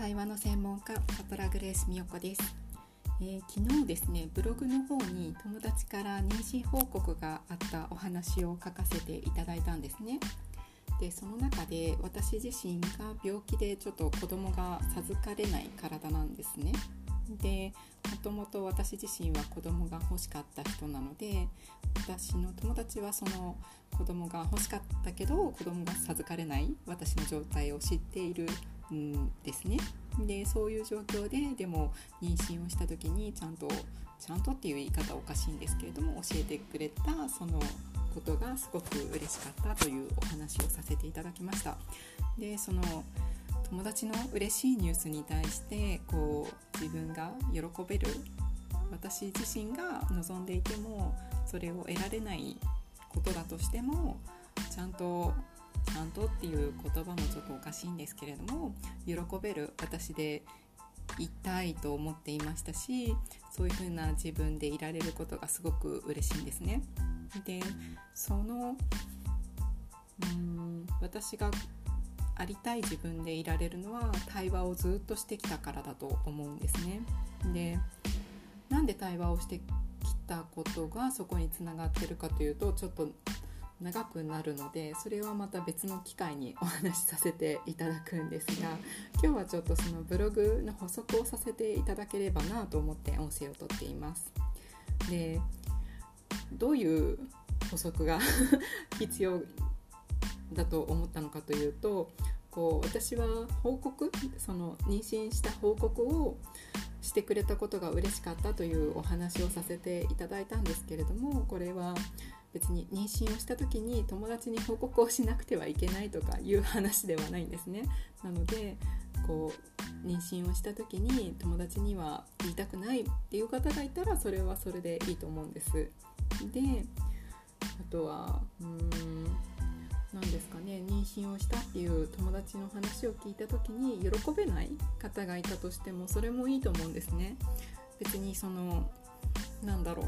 対話の専門家カトラグレース美代子です、えー、昨日ですねブログの方に友達から妊娠報告があったお話を書かせていただいたんですね。でその中で私自身が病気でちょっと子供が授かれない体なんですね。でもともと私自身は子供が欲しかった人なので私の友達はその子供が欲しかったけど子供が授かれない私の状態を知っているんですね。でそういう状況ででも妊娠をした時にちゃんとちゃんとっていう言い方おかしいんですけれども教えてくれたそのことがすごく嬉しかったというお話をさせていただきました。でその友達の嬉しいニュースに対してこう自分が喜べる私自身が望んでいてもそれを得られないことだとしてもちゃんとちゃんとっていう言葉もちょっとおかしいんですけれども喜べる私でいたいと思っていましたしそういう風な自分でいられることがすごく嬉しいんですね。でそのうん私がありたい自分でいられるのは対話をずっとしてきたからだと思うんですね。でなんで対話をしてきたことがそこにつながってるかというとちょっと長くなるのでそれはまた別の機会にお話しさせていただくんですが今日はちょっとそのブログの補足をさせていただければなと思って音声をとっています。でどういう補足が 必要だと思ったのかというとこう私は報告その妊娠した報告をしてくれたことが嬉しかったというお話をさせていただいたんですけれどもこれは別に妊娠をした時に友達に報告をしなくてはいけないとかいう話ではないんですね。なのでこう妊娠をした時に友達には言いたくないっていう方がいたらそれはそれでいいと思うんです。であとはうーん何ですかね妊娠をしたっていう友達の話を聞いた時に喜べない方がいたとしてもそれもいいと思うんですね。別にそのなんだろう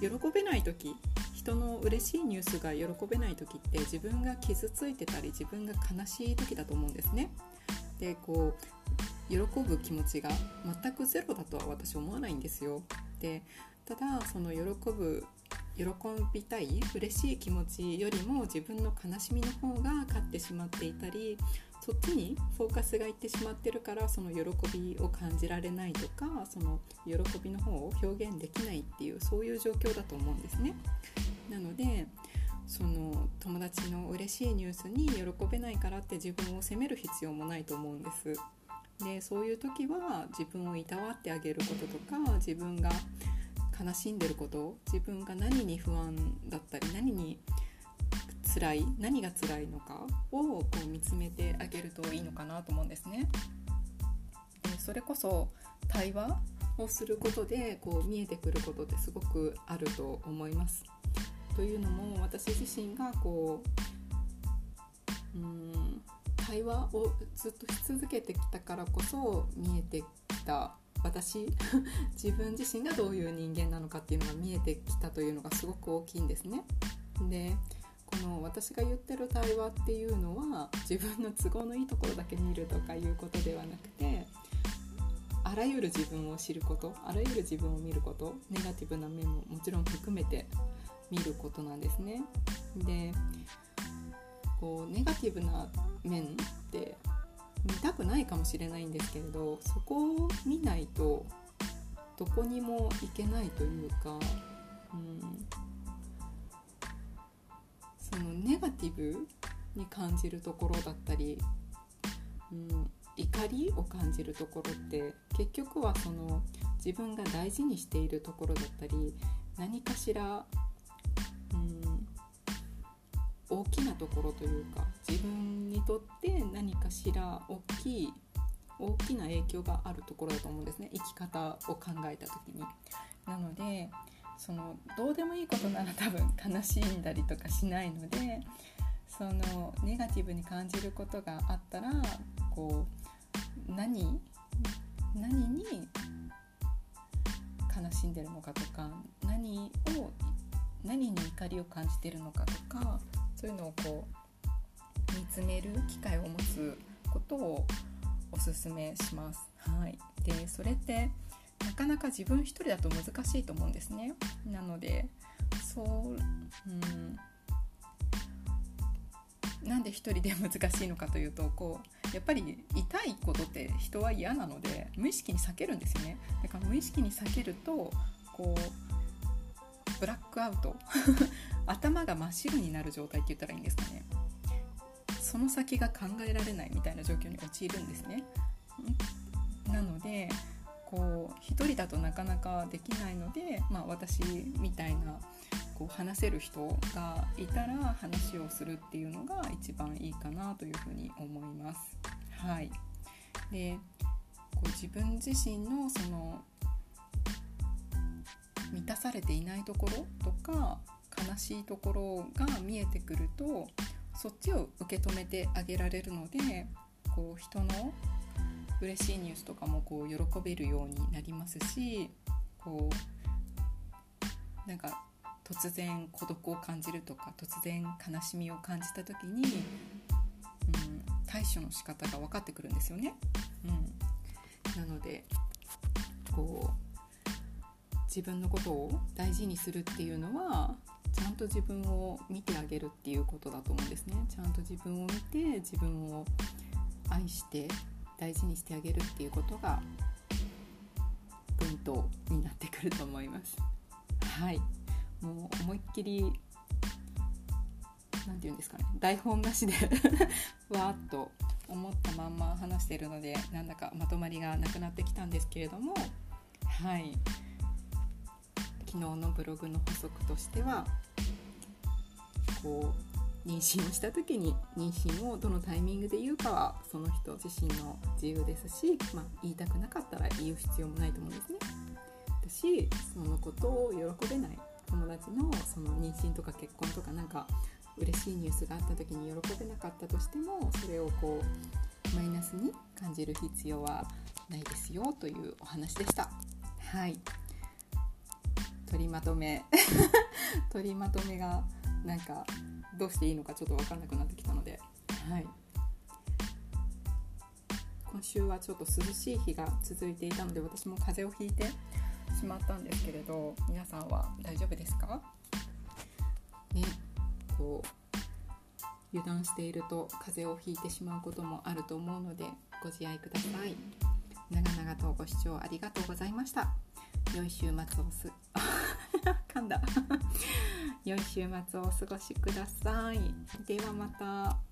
喜べない時人の嬉しいニュースが喜べない時って自分が傷ついてたり自分が悲しい時だと思うんですね。でこう喜ぶ気持ちが全くゼロだとは私思わないんですよ。でただその喜ぶ喜びたい嬉しい気持ちよりも自分の悲しみの方が勝ってしまっていたりそっちにフォーカスがいってしまってるからその喜びを感じられないとかその喜びの方を表現できないっていうそういう状況だと思うんですね。なのでその友達の嬉しいニュースに喜べないからって自分を責める必要もないと思うんです。でそういう時は自分をいたわってあげることとか自分が悲しんでること自分が何に不安だったり何に辛い何が辛いのかをこう見つめてあげるといいのかなと思うんですね。でそれこそ対話をすることでこう見えてくることってすごくあると思います。というのも私自身がこううん対話をずっとし続けてきたからこそ見えてきた私 自分自身がどういう人間なのかっていうのが見えてきたというのがすごく大きいんですね。でこの私が言ってる対話っていうのは自分の都合のいいところだけ見るとかいうことではなくてあらゆる自分を知ることあらゆる自分を見ることネガティブな面ももちろん含めて見ることなんですね。でこうネガティブな面って見たくないかもしれないんですけれどそこを見ないとどこにも行けないというか、うん、ガティブに感じるところだったり、うん、怒りを感じるところって結局はその自分が大事にしているところだったり何かしら、うん、大きなところというか自分にとって何かしら大きい大きな影響があるところだと思うんですね生き方を考えた時に。なのでそのどうでもいいことなら多分悲しんだりとかしないのでそのネガティブに感じることがあったらこう何何に悲しんでるのかとか何を何に怒りを感じてるのかとかそういうのをこう見つめる機会を持つことをおすすめします。はい、でそれってなかなか自分一人だと難しいと思うんですね。なのでそう、うんなんで一人で難しいのかというとこうやっぱり痛いことって人は嫌なので無意識に避けるんですよね。だから無意識に避けるとこうブラックアウト。頭が真っ白になる状態って言ったらいいんですかね。その先が考えられないみたいな状況に陥るんですね。なのでこう一人だとなかなかできないので、まあ、私みたいなこう話せる人がいたら話をするっていうのが一番いいかなというふうに思います。はい、でこう自分自身のその満たされていないところとか悲しいところが見えてくるとそっちを受け止めてあげられるのでこう人の嬉しいニュースとかもこう喜べるようになりますしこうなんか突然孤独を感じるとか突然悲しみを感じた時に、うん、対処の仕方が分かってくるんですよね。うん、なのでこう自分のことを大事にするっていうのはちゃんと自分を見てあげるっていうことだと思うんですね。ちゃんと自分を見て自分を愛して大事にしてあげるっていうことがポイントになってくると思います。はい。もう思いっきり何て言うんですかね。台本なしで わーっと思ったまんま話しているのでなんだかまとまりがなくなってきたんですけれどもはい。昨日のブログの補足としてはこう妊娠をした時に妊娠をどのタイミングで言うかはその人自身の自由ですし、まあ、言いたくなかったら言う必要もないと思うんですね。私そのことを喜べない友達のその妊娠とか結婚とかなんか嬉しいニュースがあった時に喜べなかったとしてもそれをこうマイナスに感じる必要はないですよというお話でした。はい取りまとめ 取りまとめがなんかどうしていいのかちょっと分かんなくなってきたので、はい、今週はちょっと涼しい日が続いていたので私も風邪をひいてしまったんですけれど皆さんは大丈夫ですか？ねこう油断していると風邪をひいてしまうこともあると思うのでご自愛ください。長々とご視聴ありがとうございました。良い週末をす。噛んだ良い週末をお過ごしください。ではまた。